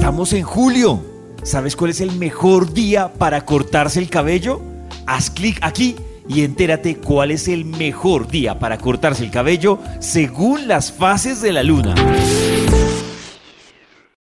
Estamos en julio. ¿Sabes cuál es el mejor día para cortarse el cabello? Haz clic aquí y entérate cuál es el mejor día para cortarse el cabello según las fases de la luna.